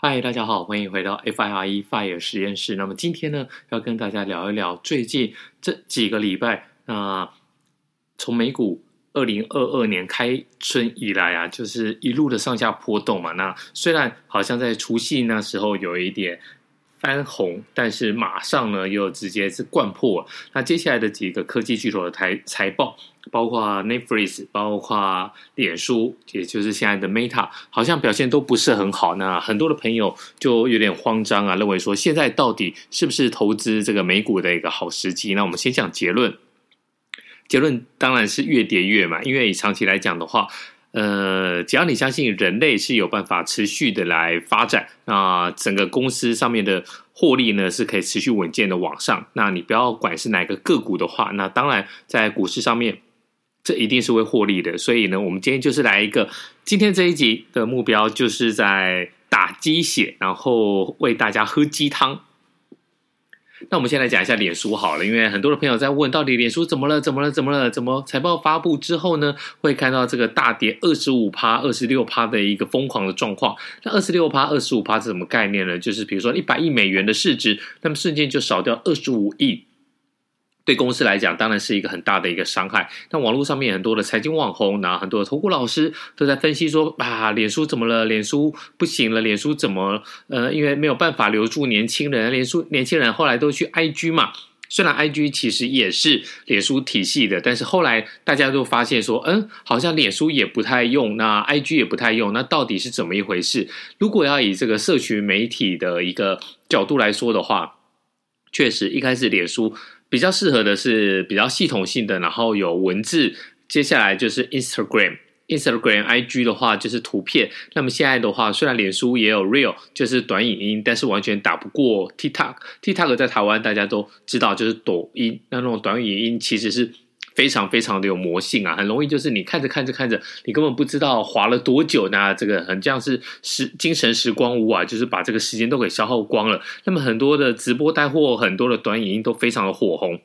嗨，大家好，欢迎回到 FIRE Fire 实验室。那么今天呢，要跟大家聊一聊最近这几个礼拜，那、从美股二零二二年开春以来啊，就是一路的上下波动嘛。那虽然好像在除夕那时候有一点翻红，但是马上呢又直接是掼破。那接下来的几个科技巨头的财财报。包括 Netflix，包括脸书，也就是现在的 Meta，好像表现都不是很好。那很多的朋友就有点慌张啊，认为说现在到底是不是投资这个美股的一个好时机？那我们先讲结论，结论当然是越跌越嘛，因为以长期来讲的话，呃，只要你相信人类是有办法持续的来发展，那整个公司上面的获利呢是可以持续稳健的往上。那你不要管是哪个个股的话，那当然在股市上面。这一定是会获利的，所以呢，我们今天就是来一个，今天这一集的目标就是在打鸡血，然后为大家喝鸡汤。那我们先来讲一下脸书好了，因为很多的朋友在问，到底脸书怎么了？怎么了？怎么了？怎么财报发布之后呢，会看到这个大跌二十五趴、二十六趴的一个疯狂的状况？那二十六趴、二十五趴是什么概念呢？就是比如说一百亿美元的市值，那么瞬间就少掉二十五亿。对公司来讲，当然是一个很大的一个伤害。但网络上面很多的财经网红，然后很多的投顾老师都在分析说：啊，脸书怎么了？脸书不行了？脸书怎么？呃，因为没有办法留住年轻人，脸书年轻人后来都去 IG 嘛。虽然 IG 其实也是脸书体系的，但是后来大家都发现说，嗯，好像脸书也不太用，那 IG 也不太用，那到底是怎么一回事？如果要以这个社群媒体的一个角度来说的话，确实一开始脸书。比较适合的是比较系统性的，然后有文字。接下来就是 Instagram、Instagram、IG 的话就是图片。那么现在的话，虽然脸书也有 Real，就是短影音，但是完全打不过 TikTok。TikTok 在台湾大家都知道，就是抖音。那那种短影音其实是。非常非常的有魔性啊，很容易就是你看着看着看着，你根本不知道滑了多久，那这个很像是时精神时光屋啊，就是把这个时间都给消耗光了。那么很多的直播带货，很多的短影音都非常的火红。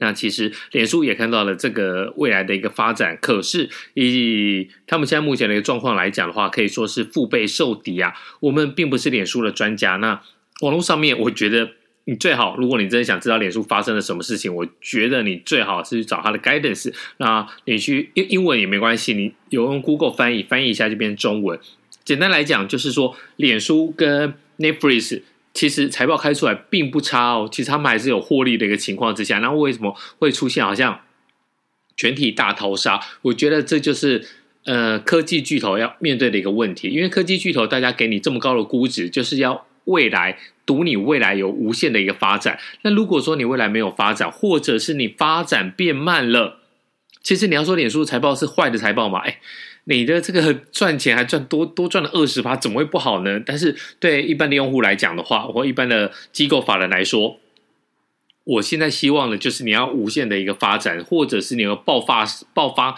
那其实脸书也看到了这个未来的一个发展，可是以他们现在目前的一个状况来讲的话，可以说是腹背受敌啊。我们并不是脸书的专家，那网络上面我觉得。你最好，如果你真的想知道脸书发生了什么事情，我觉得你最好是去找他的 guidance。那你去英英文也没关系，你有用 Google 翻译翻译一下就变中文。简单来讲，就是说脸书跟 Netflix 其实财报开出来并不差哦，其实他们还是有获利的一个情况之下，那为什么会出现好像全体大逃杀？我觉得这就是呃科技巨头要面对的一个问题，因为科技巨头大家给你这么高的估值，就是要。未来赌你未来有无限的一个发展。那如果说你未来没有发展，或者是你发展变慢了，其实你要说脸书财报是坏的财报嘛？哎，你的这个 赚钱还赚多多赚了二十趴，怎么会不好呢？但是对一般的用户来讲的话，或一般的机构法人来说，我现在希望的就是你要无限的一个发展，或者是你要爆发爆发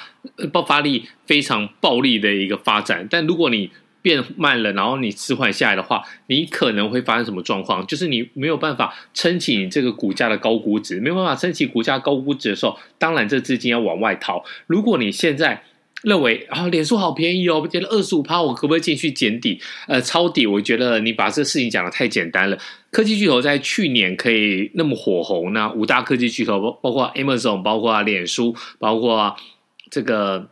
爆发力非常暴力的一个发展。但如果你变慢了，然后你迟缓下来的话，你可能会发生什么状况？就是你没有办法撑起你这个股价的高估值，没有办法撑起股价高估值的时候，当然这资金要往外逃。如果你现在认为啊，脸书好便宜哦，跌了二十五趴，我可不可以进去捡底？呃，抄底？我觉得你把这事情讲得太简单了。科技巨头在去年可以那么火红，那五大科技巨头包包括 Amazon，包括脸书，包括这个。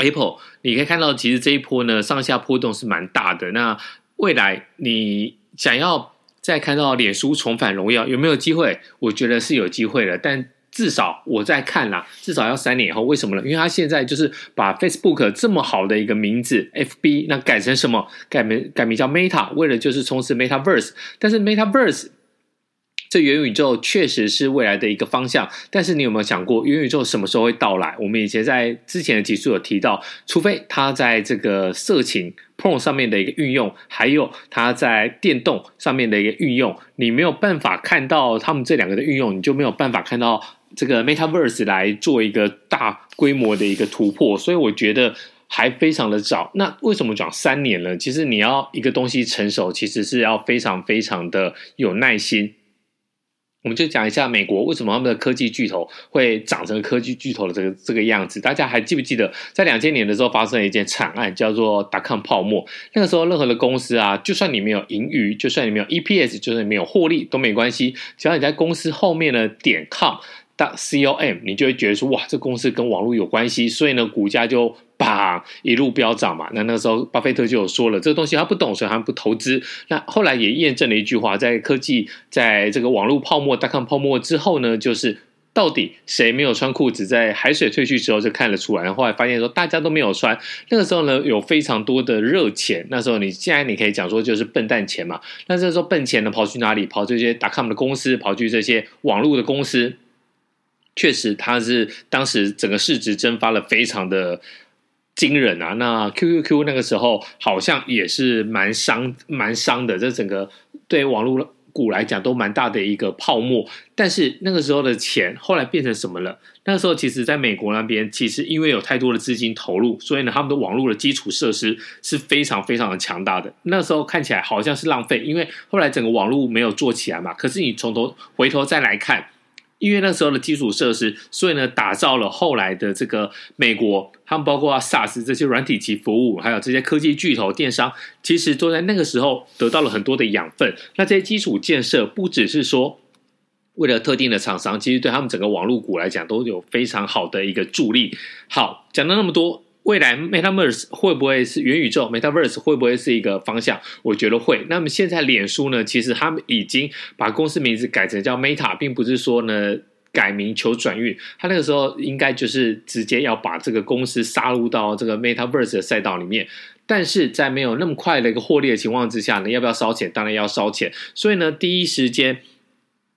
Apple，你可以看到，其实这一波呢，上下波动是蛮大的。那未来你想要再看到脸书重返荣耀，有没有机会？我觉得是有机会的，但至少我在看啦，至少要三年以后。为什么呢？因为它现在就是把 Facebook 这么好的一个名字 FB，那改成什么？改名改名叫 Meta，为了就是冲刺 Metaverse，但是 Metaverse。这元宇宙确实是未来的一个方向，但是你有没有想过元宇宙什么时候会到来？我们以前在之前的集数有提到，除非它在这个色情 porn 上面的一个运用，还有它在电动上面的一个运用，你没有办法看到他们这两个的运用，你就没有办法看到这个 Metaverse 来做一个大规模的一个突破。所以我觉得还非常的早。那为什么讲三年呢？其实你要一个东西成熟，其实是要非常非常的有耐心。我们就讲一下美国为什么他们的科技巨头会长成科技巨头的这个这个样子。大家还记不记得，在两千年的时候发生了一件惨案，叫做达康泡沫。那个时候，任何的公司啊，就算你没有盈余，就算你没有 EPS，就算你没有获利都没关系，只要你在公司后面的点 com。.com，你就会觉得说，哇，这公司跟网络有关系，所以呢，股价就啪一路飙涨嘛。那那个时候，巴菲特就有说了，这个东西他不懂，所以他不投资。那后来也验证了一句话，在科技，在这个网络泡沫、.com 泡沫之后呢，就是到底谁没有穿裤子，在海水退去之后就看得出来。然后后来发现说，大家都没有穿。那个时候呢，有非常多的热钱。那时候你现在你可以讲说，就是笨蛋钱嘛。那这时候笨钱呢，跑去哪里？跑这些 .com 的公司，跑去这些网络的公司。确实，它是当时整个市值蒸发了，非常的惊人啊。那 QQQ 那个时候好像也是蛮伤、蛮伤的，这整个对网络股来讲都蛮大的一个泡沫。但是那个时候的钱后来变成什么了？那个时候其实在美国那边，其实因为有太多的资金投入，所以呢，他们的网络的基础设施是非常非常的强大的。那时候看起来好像是浪费，因为后来整个网络没有做起来嘛。可是你从头回头再来看。因为那时候的基础设施，所以呢，打造了后来的这个美国，他们包括 SaaS 这些软体及服务，还有这些科技巨头、电商，其实都在那个时候得到了很多的养分。那这些基础建设，不只是说为了特定的厂商，其实对他们整个网络股来讲，都有非常好的一个助力。好，讲了那么多。未来 Metaverse 会不会是元宇宙？Metaverse 会不会是一个方向？我觉得会。那么现在脸书呢？其实他们已经把公司名字改成叫 Meta，并不是说呢改名求转运。他那个时候应该就是直接要把这个公司杀入到这个 Metaverse 的赛道里面。但是在没有那么快的一个获利的情况之下呢，要不要烧钱？当然要烧钱。所以呢，第一时间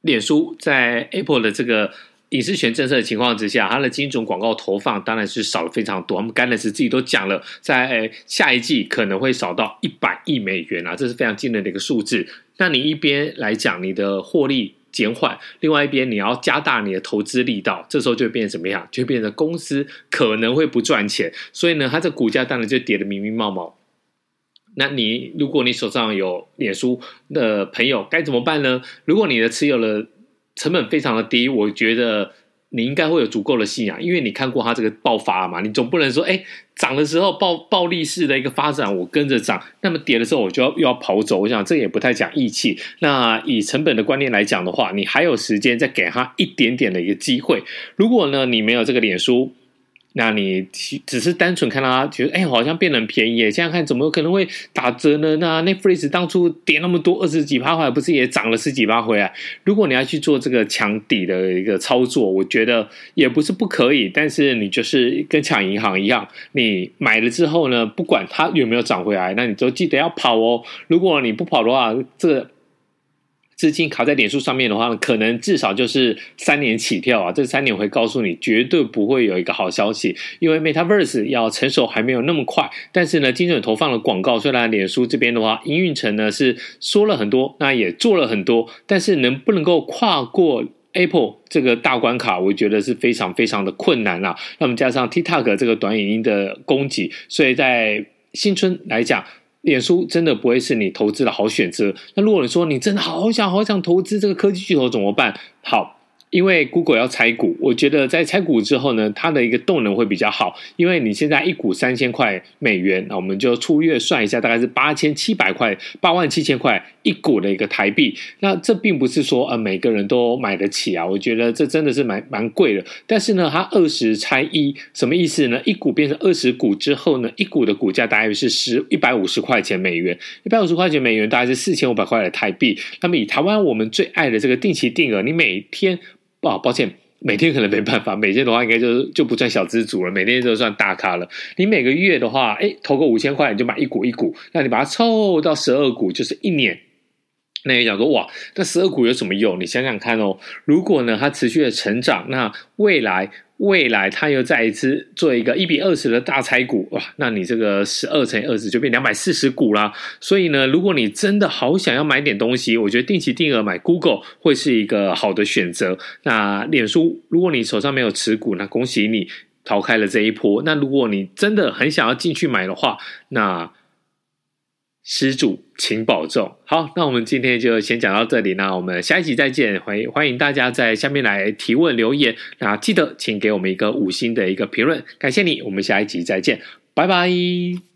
脸书在 Apple 的这个。隐私权政策的情况之下，它的精准广告投放当然是少了非常多。我们甘乃斯自己都讲了，在下一季可能会少到一百亿美元啊，这是非常惊人的一个数字。那你一边来讲你的获利减缓，另外一边你要加大你的投资力道，这时候就会变成怎么样？就变成公司可能会不赚钱，所以呢，它这股价当然就跌得明明冒冒。那你如果你手上有脸书的朋友该怎么办呢？如果你的持有了。成本非常的低，我觉得你应该会有足够的信仰，因为你看过它这个爆发嘛，你总不能说，哎，涨的时候暴暴力式的一个发展，我跟着涨，那么跌的时候我就要又要跑走，我想这也不太讲义气。那以成本的观念来讲的话，你还有时间再给他一点点的一个机会。如果呢，你没有这个脸书。那你只是单纯看到它，觉得哎，好像变得很便宜耶。现在看怎么可能会打折呢？那 Netflix 当初跌那么多，二十几趴，回来不是也涨了十几趴回来？如果你要去做这个抢底的一个操作，我觉得也不是不可以。但是你就是跟抢银行一样，你买了之后呢，不管它有没有涨回来，那你都记得要跑哦。如果你不跑的话，这。资金卡在脸书上面的话呢，可能至少就是三年起跳啊！这三年我会告诉你，绝对不会有一个好消息，因为 Metaverse 要成熟还没有那么快。但是呢，精准投放的广告，虽然脸书这边的话，营运层呢是说了很多，那也做了很多，但是能不能够跨过 Apple 这个大关卡，我觉得是非常非常的困难啊。那么加上 TikTok 这个短影音的供给，所以在新春来讲。脸书真的不会是你投资的好选择。那如果你说你真的好想好想投资这个科技巨头怎么办？好。因为 Google 要拆股，我觉得在拆股之后呢，它的一个动能会比较好。因为你现在一股三千块美元，那我们就粗略算一下，大概是八千七百块，八万七千块一股的一个台币。那这并不是说呃每个人都买得起啊，我觉得这真的是蛮蛮贵的。但是呢，它二十拆一，什么意思呢？一股变成二十股之后呢，一股的股价大约是十一百五十块钱美元，一百五十块钱美元大概是四千五百块的台币。那么以台湾我们最爱的这个定期定额，你每天。啊，抱歉，每天可能没办法。每天的话，应该就就不算小资族了，每天就算大咖了。你每个月的话，哎，投个五千块，你就买一股一股，那你把它凑到十二股，就是一年。那你讲说，哇，那十二股有什么用？你想想看哦，如果呢，它持续的成长，那未来。未来他又再一次做一个一比二十的大拆股，哇，那你这个十二乘以二十就变两百四十股啦。所以呢，如果你真的好想要买点东西，我觉得定期定额买 Google 会是一个好的选择。那脸书，如果你手上没有持股，那恭喜你逃开了这一波。那如果你真的很想要进去买的话，那施主，请保重。好，那我们今天就先讲到这里，那我们下一集再见。欢迎欢迎大家在下面来提问留言，那记得请给我们一个五星的一个评论，感谢你。我们下一集再见，拜拜。